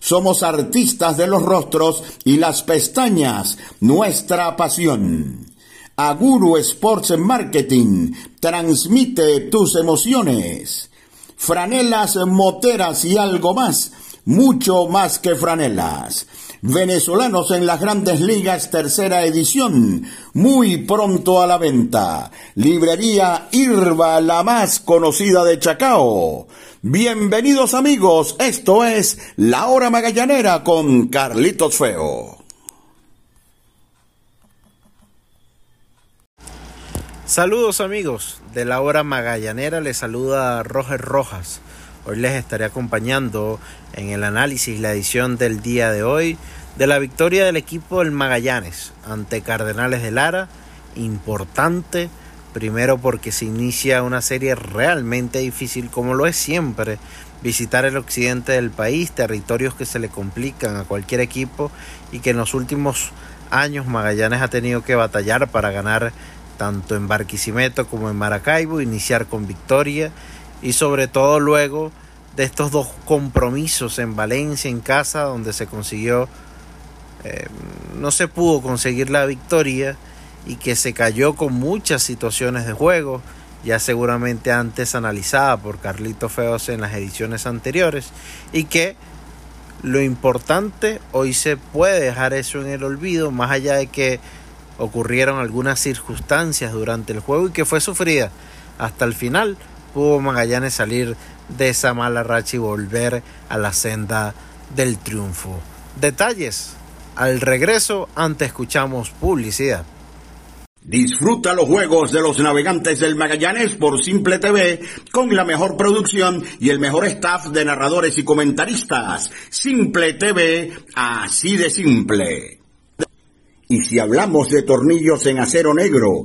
somos artistas de los rostros y las pestañas, nuestra pasión. Aguru Sports Marketing transmite tus emociones. Franelas, moteras y algo más, mucho más que franelas. Venezolanos en las grandes ligas, tercera edición, muy pronto a la venta. Librería Irva, la más conocida de Chacao. Bienvenidos amigos, esto es La Hora Magallanera con Carlitos Feo. Saludos amigos de La Hora Magallanera, les saluda Roger Rojas. Hoy les estaré acompañando en el análisis, la edición del día de hoy, de la victoria del equipo del Magallanes ante Cardenales de Lara, importante Primero porque se inicia una serie realmente difícil como lo es siempre. Visitar el occidente del país, territorios que se le complican a cualquier equipo y que en los últimos años Magallanes ha tenido que batallar para ganar tanto en Barquisimeto como en Maracaibo, iniciar con victoria y sobre todo luego de estos dos compromisos en Valencia, en casa, donde se consiguió, eh, no se pudo conseguir la victoria y que se cayó con muchas situaciones de juego, ya seguramente antes analizada por Carlito Feos en las ediciones anteriores, y que lo importante hoy se puede dejar eso en el olvido, más allá de que ocurrieron algunas circunstancias durante el juego y que fue sufrida hasta el final, pudo Magallanes salir de esa mala racha y volver a la senda del triunfo. Detalles. Al regreso, antes escuchamos publicidad. Disfruta los juegos de los navegantes del Magallanes por Simple TV con la mejor producción y el mejor staff de narradores y comentaristas. Simple TV, así de simple. Y si hablamos de tornillos en acero negro,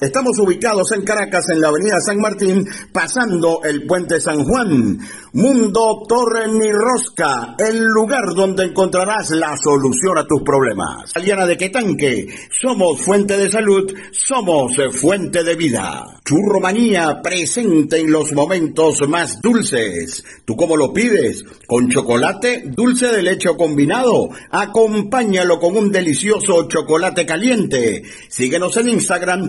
Estamos ubicados en Caracas en la avenida San Martín, pasando el puente San Juan. Mundo Torre ni Rosca, el lugar donde encontrarás la solución a tus problemas. Aliana de Quetanque, somos fuente de salud, somos fuente de vida. Churromanía presente en los momentos más dulces. ¿Tú cómo lo pides? ¿Con chocolate? ¿Dulce de leche combinado? Acompáñalo con un delicioso chocolate caliente. Síguenos en Instagram,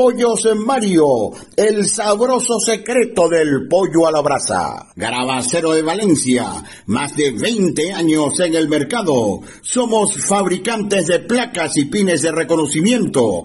Pollos Mario, el sabroso secreto del pollo a la brasa. Garabacero de Valencia, más de 20 años en el mercado. Somos fabricantes de placas y pines de reconocimiento,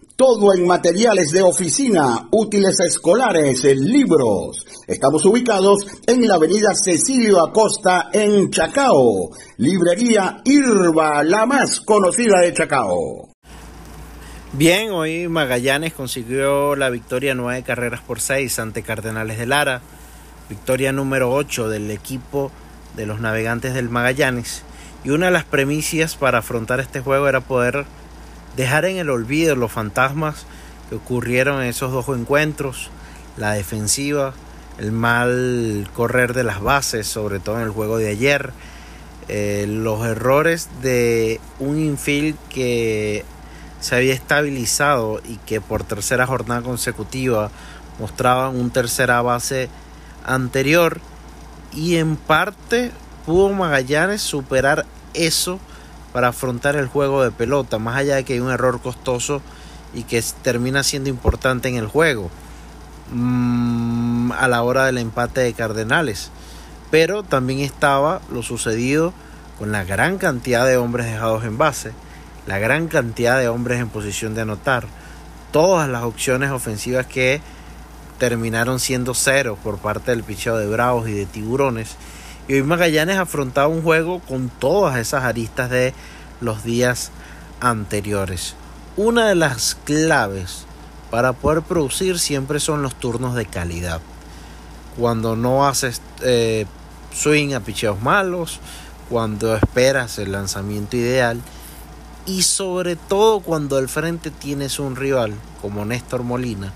Todo en materiales de oficina, útiles escolares, libros. Estamos ubicados en la avenida Cecilio Acosta en Chacao. Librería Irba, la más conocida de Chacao. Bien, hoy Magallanes consiguió la victoria nueve carreras por seis ante Cardenales de Lara. Victoria número 8 del equipo de los navegantes del Magallanes. Y una de las premisas para afrontar este juego era poder dejar en el olvido los fantasmas que ocurrieron en esos dos encuentros, la defensiva, el mal correr de las bases, sobre todo en el juego de ayer, eh, los errores de un infield que se había estabilizado y que por tercera jornada consecutiva mostraban un tercera base anterior y en parte pudo Magallanes superar eso para afrontar el juego de pelota, más allá de que hay un error costoso y que termina siendo importante en el juego mm, a la hora del empate de Cardenales. Pero también estaba lo sucedido con la gran cantidad de hombres dejados en base, la gran cantidad de hombres en posición de anotar, todas las opciones ofensivas que terminaron siendo cero por parte del picheo de Bravos y de Tiburones y hoy Magallanes afrontaba un juego con todas esas aristas de los días anteriores. Una de las claves para poder producir siempre son los turnos de calidad. Cuando no haces eh, swing a picheos malos, cuando esperas el lanzamiento ideal y sobre todo cuando al frente tienes un rival como Néstor Molina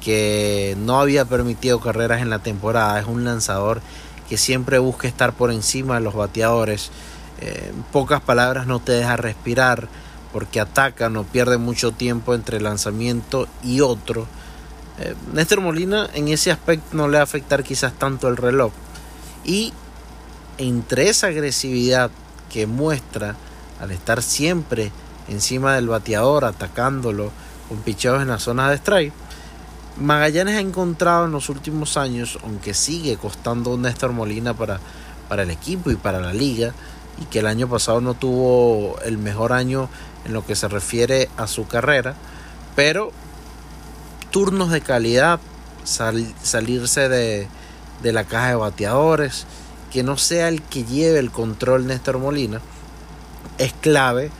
que no había permitido carreras en la temporada, es un lanzador que siempre busca estar por encima de los bateadores. Eh, en pocas palabras no te deja respirar porque ataca, no pierde mucho tiempo entre lanzamiento y otro. Eh, Néstor Molina en ese aspecto no le va a afectar quizás tanto el reloj. Y entre esa agresividad que muestra al estar siempre encima del bateador, atacándolo con picheos en la zona de strike, Magallanes ha encontrado en los últimos años, aunque sigue costando un Néstor Molina para, para el equipo y para la liga, y que el año pasado no tuvo el mejor año en lo que se refiere a su carrera, pero turnos de calidad, salirse de, de la caja de bateadores, que no sea el que lleve el control Néstor Molina, es clave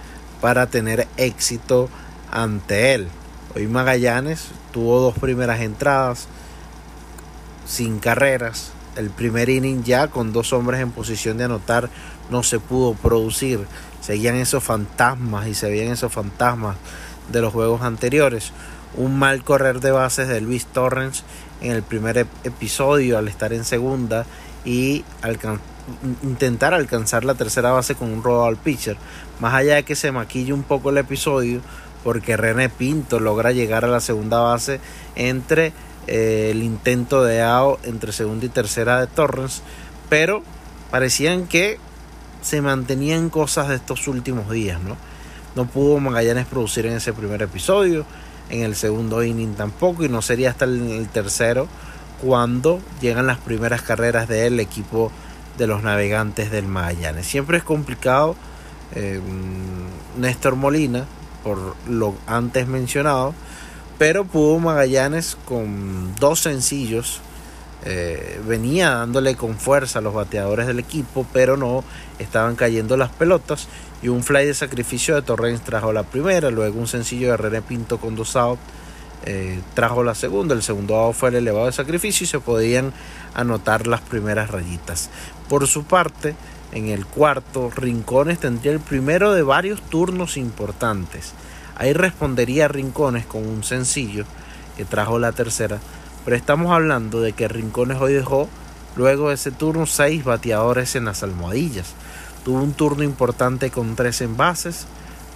para tener éxito ante él. Hoy Magallanes tuvo dos primeras entradas sin carreras. El primer inning ya con dos hombres en posición de anotar no se pudo producir. Seguían esos fantasmas y se veían esos fantasmas de los juegos anteriores. Un mal correr de bases de Luis Torrens en el primer episodio al estar en segunda y intentar alcanzar la tercera base con un robo al pitcher. Más allá de que se maquille un poco el episodio, porque René Pinto logra llegar a la segunda base entre eh, el intento de AO entre segunda y tercera de Torrens, pero parecían que se mantenían cosas de estos últimos días, ¿no? No pudo Magallanes producir en ese primer episodio, en el segundo inning tampoco, y no sería hasta el tercero cuando llegan las primeras carreras del equipo de los navegantes del Magallanes. Siempre es complicado. Eh, Néstor Molina, por lo antes mencionado, pero pudo Magallanes con dos sencillos. Eh, venía dándole con fuerza a los bateadores del equipo, pero no estaban cayendo las pelotas. Y un fly de sacrificio de Torrens trajo la primera, luego un sencillo de René Pinto con dos outs eh, trajo la segunda, el segundo out fue el elevado de sacrificio y se podían anotar las primeras rayitas. Por su parte, en el cuarto, Rincones tendría el primero de varios turnos importantes. Ahí respondería Rincones con un sencillo que trajo la tercera, pero estamos hablando de que Rincones hoy dejó luego de ese turno seis bateadores en las almohadillas. Tuvo un turno importante con tres envases,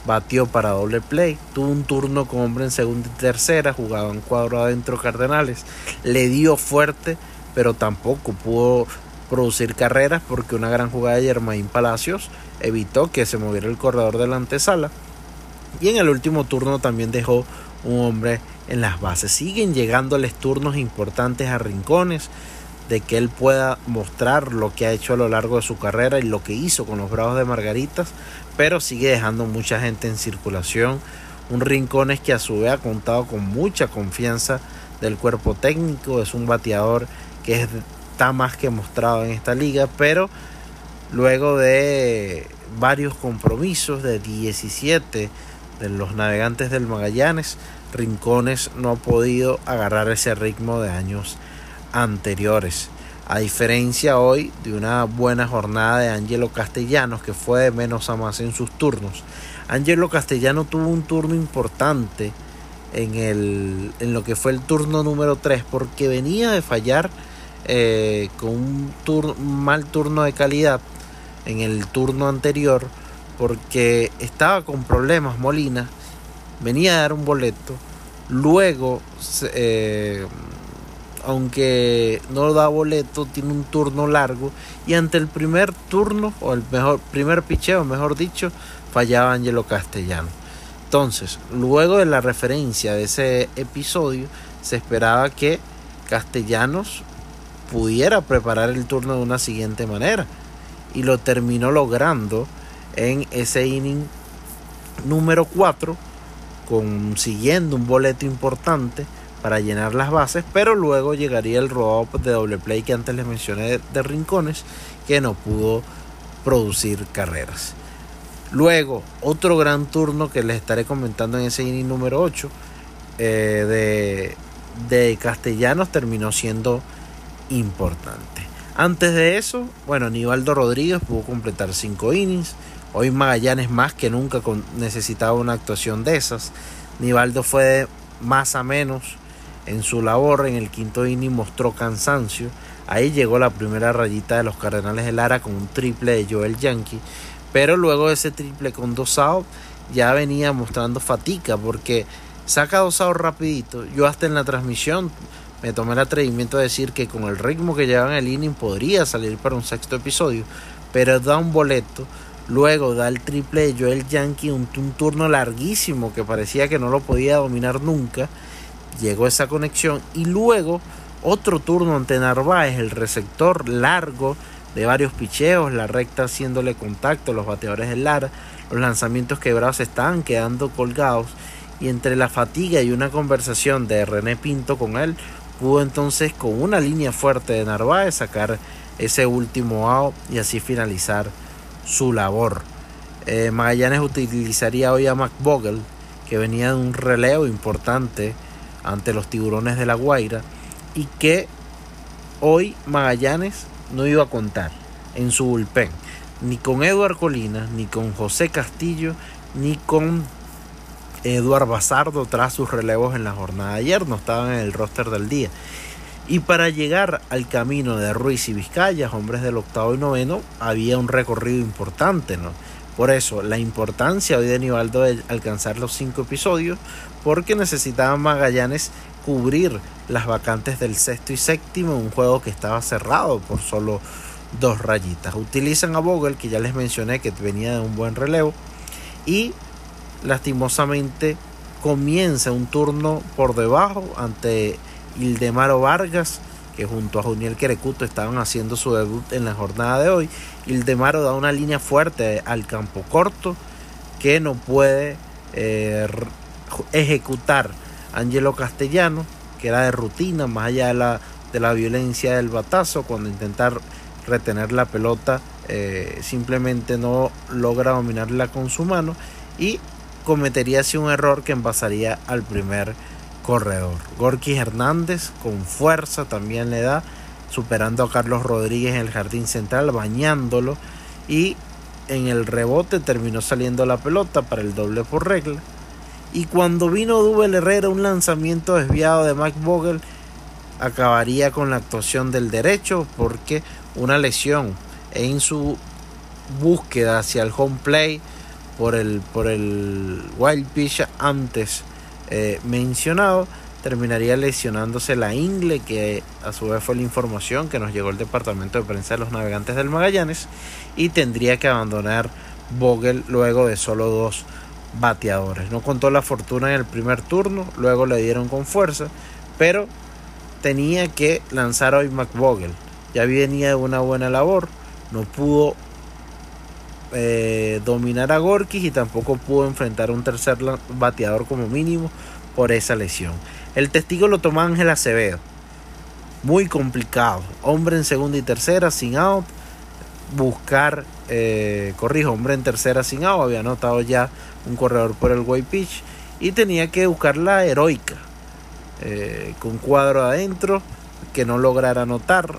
batió para doble play, tuvo un turno con hombre en segunda y tercera, jugaba en cuadro adentro Cardenales, le dio fuerte, pero tampoco pudo producir carreras porque una gran jugada de Germain Palacios evitó que se moviera el corredor de la antesala. Y en el último turno también dejó un hombre en las bases. Siguen llegándoles turnos importantes a rincones de que él pueda mostrar lo que ha hecho a lo largo de su carrera y lo que hizo con los Bravos de Margaritas, pero sigue dejando mucha gente en circulación. Un Rincones que a su vez ha contado con mucha confianza del cuerpo técnico, es un bateador que está más que mostrado en esta liga, pero luego de varios compromisos de 17 de los navegantes del Magallanes, Rincones no ha podido agarrar ese ritmo de años anteriores. A diferencia hoy de una buena jornada de Angelo Castellanos, que fue de menos a más en sus turnos. Angelo Castellano tuvo un turno importante en, el, en lo que fue el turno número 3, porque venía de fallar eh, con un, mal turno de calidad en el turno anterior, porque estaba con problemas Molina, venía a dar un boleto, luego eh, aunque no da boleto, tiene un turno largo y ante el primer turno o el mejor primer picheo, mejor dicho, fallaba Angelo Castellano. Entonces, luego de la referencia de ese episodio, se esperaba que Castellanos pudiera preparar el turno de una siguiente manera y lo terminó logrando en ese inning número 4 consiguiendo un boleto importante para llenar las bases, pero luego llegaría el robo de doble play que antes les mencioné de, Rincones, que no pudo producir carreras. Luego, otro gran turno que les estaré comentando en ese inning número 8 eh, de, de Castellanos terminó siendo importante. Antes de eso, bueno, Nivaldo Rodríguez pudo completar 5 innings. Hoy Magallanes más que nunca necesitaba una actuación de esas. Nivaldo fue de más a menos en su labor en el quinto inning mostró cansancio. Ahí llegó la primera rayita de los Cardenales de Lara con un triple de Joel Yankee. Pero luego de ese triple con dos outs ya venía mostrando fatiga porque saca dos outs rapidito. Yo hasta en la transmisión me tomé el atrevimiento de decir que con el ritmo que llevan el inning podría salir para un sexto episodio, pero da un boleto. Luego da el triple de Joel Yankee, un, un turno larguísimo que parecía que no lo podía dominar nunca. Llegó esa conexión y luego otro turno ante Narváez, el receptor largo de varios picheos, la recta haciéndole contacto, los bateadores del Lara, los lanzamientos quebrados estaban quedando colgados y entre la fatiga y una conversación de René Pinto con él, pudo entonces con una línea fuerte de Narváez sacar ese último out y así finalizar su labor. Eh, Magallanes utilizaría hoy a McBogle, que venía de un relevo importante ante los tiburones de la Guaira y que hoy Magallanes no iba a contar en su bullpen ni con Eduard Colinas, ni con José Castillo, ni con Eduard Bazardo tras sus relevos en la jornada de ayer, no estaban en el roster del día. Y para llegar al camino de Ruiz y Vizcaya, hombres del octavo y noveno, había un recorrido importante, ¿no? Por eso, la importancia hoy de Nivaldo de alcanzar los cinco episodios, porque necesitaban Magallanes cubrir las vacantes del sexto y séptimo un juego que estaba cerrado por solo dos rayitas. Utilizan a Vogel, que ya les mencioné que venía de un buen relevo, y lastimosamente comienza un turno por debajo ante Ildemaro Vargas, que junto a Juniel Querecuto estaban haciendo su debut en la jornada de hoy. Ildemaro da una línea fuerte al campo corto que no puede eh, ejecutar Angelo Castellano, que era de rutina, más allá de la, de la violencia del batazo, cuando intentar retener la pelota eh, simplemente no logra dominarla con su mano y cometería así un error que envasaría al primer corredor. Gorky Hernández con fuerza también le da, superando a Carlos Rodríguez en el jardín central, bañándolo y en el rebote terminó saliendo la pelota para el doble por regla. Y cuando vino Dubel Herrera, un lanzamiento desviado de Mike Vogel acabaría con la actuación del derecho porque una lesión en su búsqueda hacia el home play por el, por el wild pitch antes eh, mencionado terminaría lesionándose la ingle que a su vez fue la información que nos llegó el departamento de prensa de los navegantes del Magallanes y tendría que abandonar Vogel luego de solo dos bateadores. No contó la fortuna en el primer turno, luego le dieron con fuerza, pero tenía que lanzar hoy McVogel. Ya venía de una buena labor, no pudo eh, dominar a Gorkis y tampoco pudo enfrentar a un tercer bateador como mínimo por esa lesión. El testigo lo tomó Ángel Acevedo. Muy complicado. Hombre en segunda y tercera sin out. Buscar, eh, corrijo, hombre en tercera sin out. Había anotado ya un corredor por el way pitch. Y tenía que buscar la heroica. Eh, con cuadro adentro. Que no lograra anotar.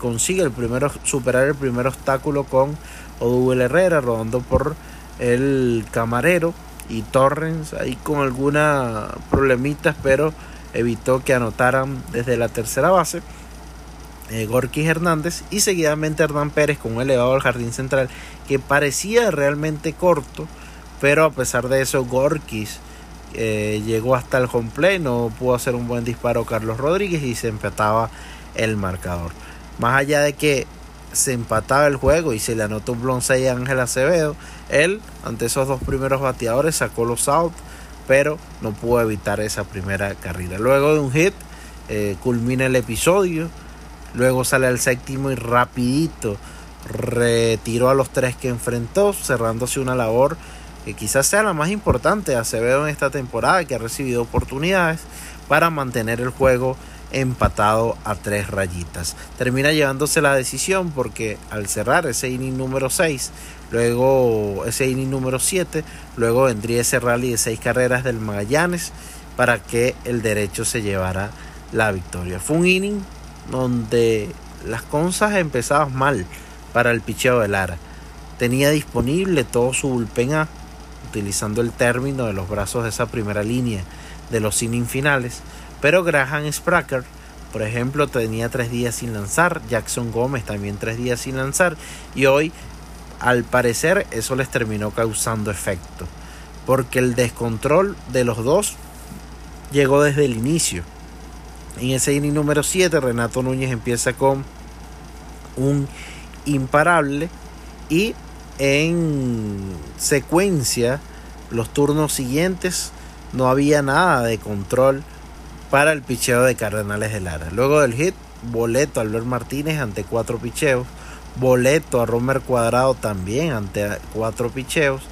Consigue el primero, superar el primer obstáculo con Odubel Herrera rodando por el camarero y Torrens ahí con alguna problemitas pero evitó que anotaran desde la tercera base eh, Hernández y seguidamente Hernán Pérez con un elevado al jardín central que parecía realmente corto pero a pesar de eso Gorkis eh, llegó hasta el home no pudo hacer un buen disparo Carlos Rodríguez y se empataba el marcador. Más allá de que se empataba el juego y se le anotó un bronce a Ángel Acevedo, él ante esos dos primeros bateadores sacó los out, pero no pudo evitar esa primera carrera. Luego de un hit, eh, culmina el episodio, luego sale al séptimo y rapidito retiró a los tres que enfrentó, cerrándose una labor que quizás sea la más importante de Acevedo en esta temporada, que ha recibido oportunidades para mantener el juego empatado a tres rayitas. Termina llevándose la decisión porque al cerrar ese inning número 6, luego ese inning número 7, luego vendría ese rally de seis carreras del Magallanes para que el derecho se llevara la victoria. Fue un inning donde las cosas empezaban mal para el picheo de Lara. Tenía disponible todo su bullpen A, utilizando el término de los brazos de esa primera línea de los innings finales pero Graham Spracker, por ejemplo, tenía tres días sin lanzar. Jackson Gómez también tres días sin lanzar. Y hoy, al parecer, eso les terminó causando efecto. porque el descontrol de los dos llegó desde el inicio. En ese inning número 7, Renato Núñez empieza con un imparable y en secuencia los turnos siguientes no había nada de control para el picheo de Cardenales de Lara. Luego del hit, boleto a Albert Martínez ante cuatro picheos, boleto a Romer Cuadrado también ante cuatro picheos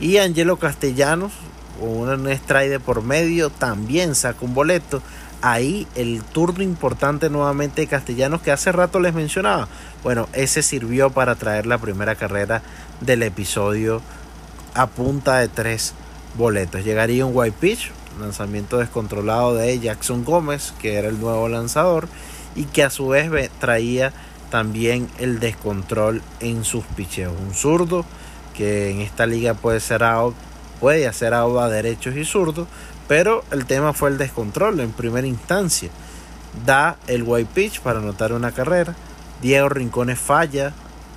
y Angelo Castellanos con un por medio también saca un boleto. Ahí el turno importante nuevamente de Castellanos que hace rato les mencionaba. Bueno, ese sirvió para traer la primera carrera del episodio a punta de tres boletos. Llegaría un white pitch, lanzamiento descontrolado de Jackson Gómez, que era el nuevo lanzador, y que a su vez traía también el descontrol en sus picheos. Un zurdo que en esta liga puede ser out, puede hacer out a derechos y zurdos, pero el tema fue el descontrol en primera instancia. Da el white pitch para anotar una carrera. Diego Rincones falla,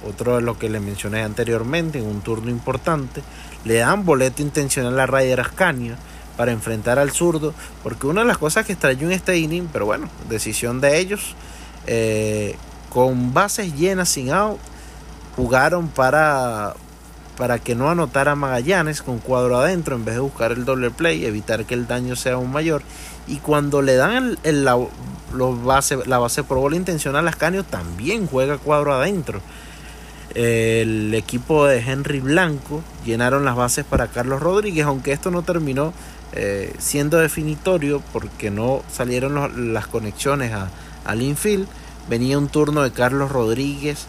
otro de lo que le mencioné anteriormente, en un turno importante. Le dan boleto intencional a Ryder Ascanio para enfrentar al zurdo, porque una de las cosas que extrañó en este inning, pero bueno, decisión de ellos, eh, con bases llenas sin out, jugaron para, para que no anotara Magallanes con cuadro adentro en vez de buscar el doble play, evitar que el daño sea aún mayor. Y cuando le dan el, la, base, la base por bola intencional a Ascanio, también juega cuadro adentro el equipo de Henry Blanco llenaron las bases para Carlos Rodríguez, aunque esto no terminó eh, siendo definitorio porque no salieron las conexiones a, al infield. Venía un turno de Carlos Rodríguez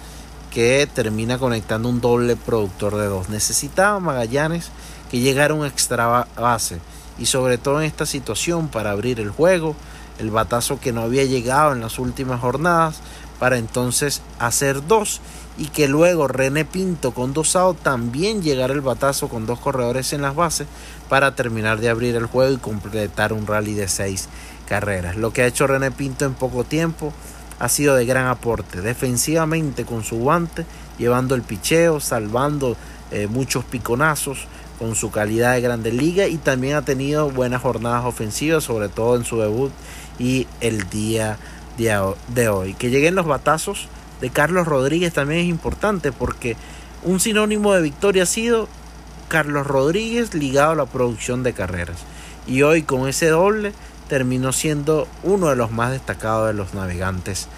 que termina conectando un doble productor de dos. Necesitaba Magallanes que llegara un extra base y sobre todo en esta situación para abrir el juego, el batazo que no había llegado en las últimas jornadas para entonces hacer dos y que luego René Pinto con dos también llegara el batazo con dos corredores en las bases para terminar de abrir el juego y completar un rally de seis carreras. Lo que ha hecho René Pinto en poco tiempo ha sido de gran aporte defensivamente con su guante, llevando el picheo, salvando eh, muchos piconazos con su calidad de grande liga y también ha tenido buenas jornadas ofensivas, sobre todo en su debut y el día de hoy. Que lleguen los batazos de Carlos Rodríguez también es importante porque un sinónimo de victoria ha sido Carlos Rodríguez ligado a la producción de carreras. Y hoy con ese doble terminó siendo uno de los más destacados de los navegantes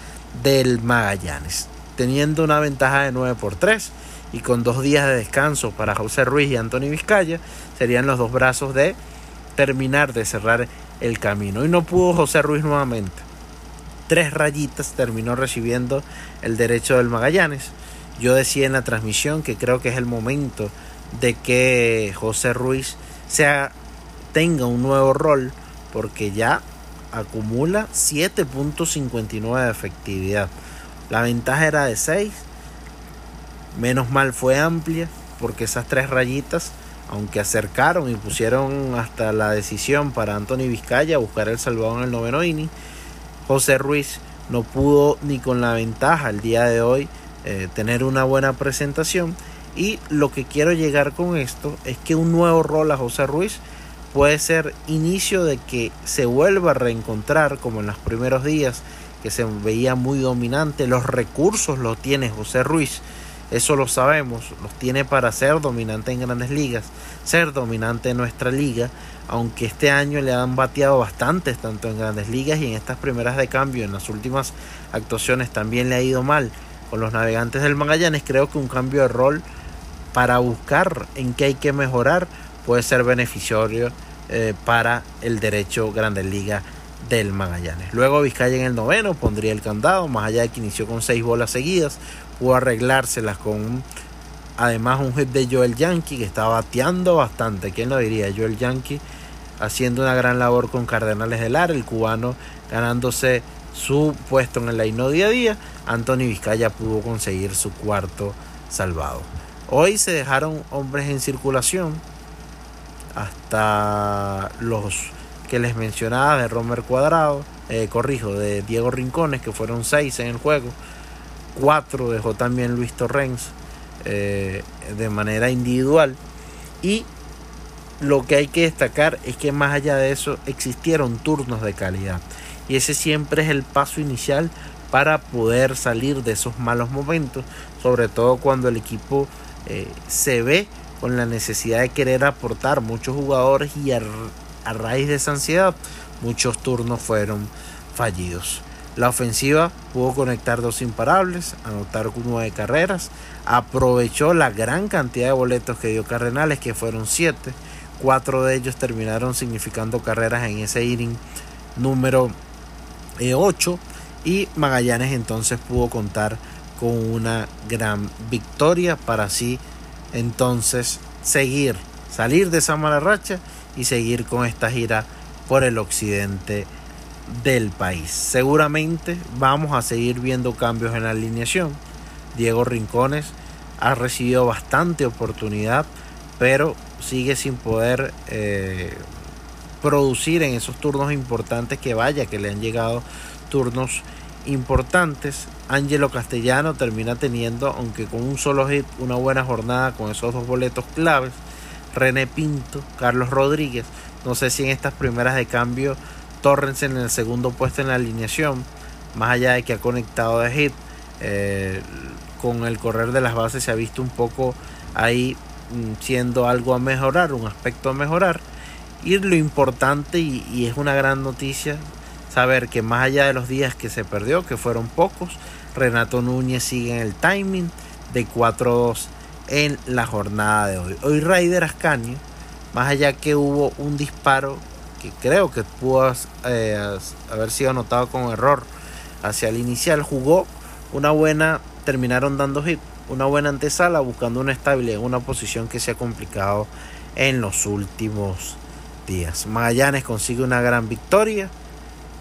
del Magallanes. Teniendo una ventaja de 9 por 3 y con dos días de descanso para José Ruiz y Anthony Vizcaya, serían los dos brazos de terminar de cerrar el camino. Y no pudo José Ruiz nuevamente tres rayitas terminó recibiendo el derecho del Magallanes. Yo decía en la transmisión que creo que es el momento de que José Ruiz sea, tenga un nuevo rol porque ya acumula 7.59 de efectividad. La ventaja era de 6. Menos mal fue amplia porque esas tres rayitas, aunque acercaron y pusieron hasta la decisión para Anthony Vizcaya buscar el salvador en el noveno inning, José Ruiz no pudo ni con la ventaja el día de hoy eh, tener una buena presentación. Y lo que quiero llegar con esto es que un nuevo rol a José Ruiz puede ser inicio de que se vuelva a reencontrar como en los primeros días que se veía muy dominante. Los recursos los tiene José Ruiz eso lo sabemos, los tiene para ser dominante en grandes ligas, ser dominante en nuestra liga, aunque este año le han bateado bastantes, tanto en grandes ligas y en estas primeras de cambio, en las últimas actuaciones también le ha ido mal con los navegantes del Magallanes. Creo que un cambio de rol para buscar en qué hay que mejorar puede ser beneficioso eh, para el derecho Grandes Ligas del Magallanes. Luego Vizcaya en el noveno pondría el candado, más allá de que inició con seis bolas seguidas, pudo arreglárselas con además un hit de Joel Yankee que estaba bateando bastante. ¿Quién lo diría? Joel Yankee haciendo una gran labor con Cardenales del Lara, el cubano ganándose su puesto en el line día a día. Anthony Vizcaya pudo conseguir su cuarto salvado. Hoy se dejaron hombres en circulación hasta los que les mencionaba de Romer Cuadrado, eh, corrijo, de Diego Rincones, que fueron seis en el juego. 4 dejó también Luis Torrens eh, de manera individual. Y lo que hay que destacar es que más allá de eso existieron turnos de calidad. Y ese siempre es el paso inicial para poder salir de esos malos momentos, sobre todo cuando el equipo eh, se ve con la necesidad de querer aportar muchos jugadores y a, raíz de esa ansiedad muchos turnos fueron fallidos. La ofensiva pudo conectar dos imparables, anotar nueve carreras, aprovechó la gran cantidad de boletos que dio Cardenales, que fueron siete. Cuatro de ellos terminaron significando carreras en ese inning número 8 eh, y Magallanes entonces pudo contar con una gran victoria para así entonces seguir, salir de esa mala racha y seguir con esta gira por el occidente del país. Seguramente vamos a seguir viendo cambios en la alineación. Diego Rincones ha recibido bastante oportunidad, pero sigue sin poder eh, producir en esos turnos importantes que vaya, que le han llegado turnos importantes. Angelo Castellano termina teniendo, aunque con un solo hit, una buena jornada con esos dos boletos claves. René Pinto, Carlos Rodríguez. No sé si en estas primeras de cambio Torrens en el segundo puesto en la alineación, más allá de que ha conectado de hit, eh, con el correr de las bases se ha visto un poco ahí mm, siendo algo a mejorar, un aspecto a mejorar. Y lo importante, y es una gran noticia, saber que más allá de los días que se perdió, que fueron pocos, Renato Núñez sigue en el timing de 4-2 en la jornada de hoy. Hoy Raider Ascanio, más allá que hubo un disparo que creo que pudo eh, haber sido anotado con error hacia el inicial, jugó una buena, terminaron dando hit, una buena antesala buscando una estabilidad en una posición que se ha complicado en los últimos días. Magallanes consigue una gran victoria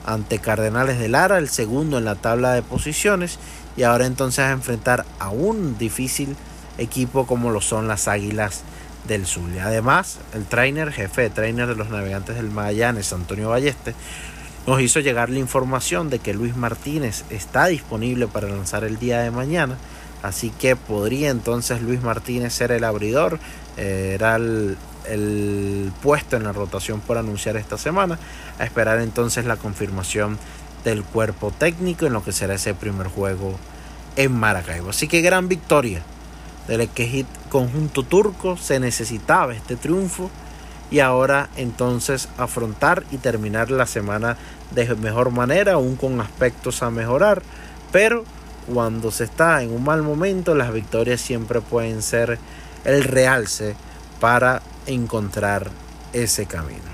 ante Cardenales de Lara, el segundo en la tabla de posiciones, y ahora entonces a enfrentar a un difícil equipo como lo son las Águilas del Zulia. Además, el trainer, jefe de trainer de los navegantes del Magallanes, Antonio Balleste, nos hizo llegar la información de que Luis Martínez está disponible para lanzar el día de mañana. Así que podría entonces Luis Martínez ser el abridor. Eh, era el, el puesto en la rotación por anunciar esta semana. A esperar entonces la confirmación del cuerpo técnico en lo que será ese primer juego en Maracaibo. Así que gran victoria del hit conjunto turco. Se necesitaba este triunfo y ahora entonces afrontar y terminar la semana de mejor manera, aún con aspectos a mejorar. Pero cuando se está en un mal momento, las victorias siempre pueden ser el realce para encontrar ese camino.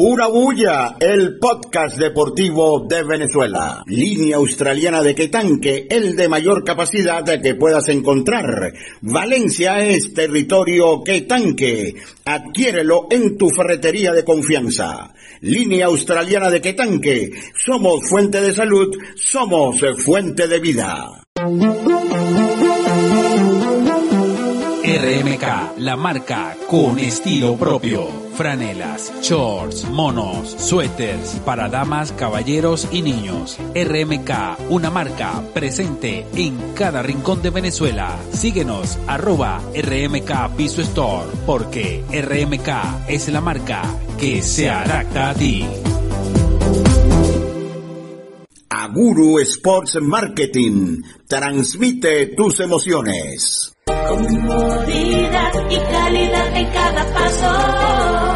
Pura Bulla, el podcast deportivo de Venezuela. Línea australiana de Quetanque, el de mayor capacidad que puedas encontrar. Valencia es territorio Quetanque. Adquiérelo en tu ferretería de confianza. Línea australiana de Quetanque. Somos fuente de salud, somos fuente de vida. RMK, la marca con estilo propio franelas, shorts, monos, suéteres para damas, caballeros y niños. RMK, una marca presente en cada rincón de Venezuela. Síguenos arroba RMK Piso Store porque RMK es la marca que se adapta a ti. Aguru Sports Marketing transmite tus emociones. Comodidad y calidad en cada paso.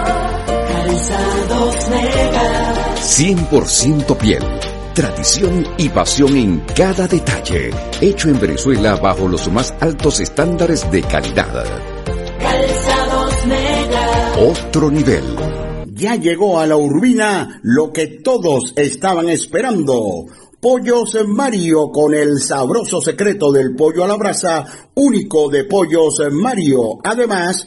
Calzados Mega. 100% piel. Tradición y pasión en cada detalle. Hecho en Venezuela bajo los más altos estándares de calidad. Calzados Mega. Otro nivel. Ya llegó a la urbina lo que todos estaban esperando Pollos Mario con el sabroso secreto del pollo a la brasa, único de Pollos Mario. Además,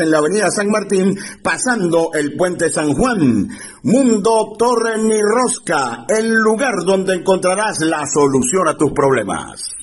en la avenida San Martín, pasando el puente San Juan. Mundo Torre Ni Rosca, el lugar donde encontrarás la solución a tus problemas.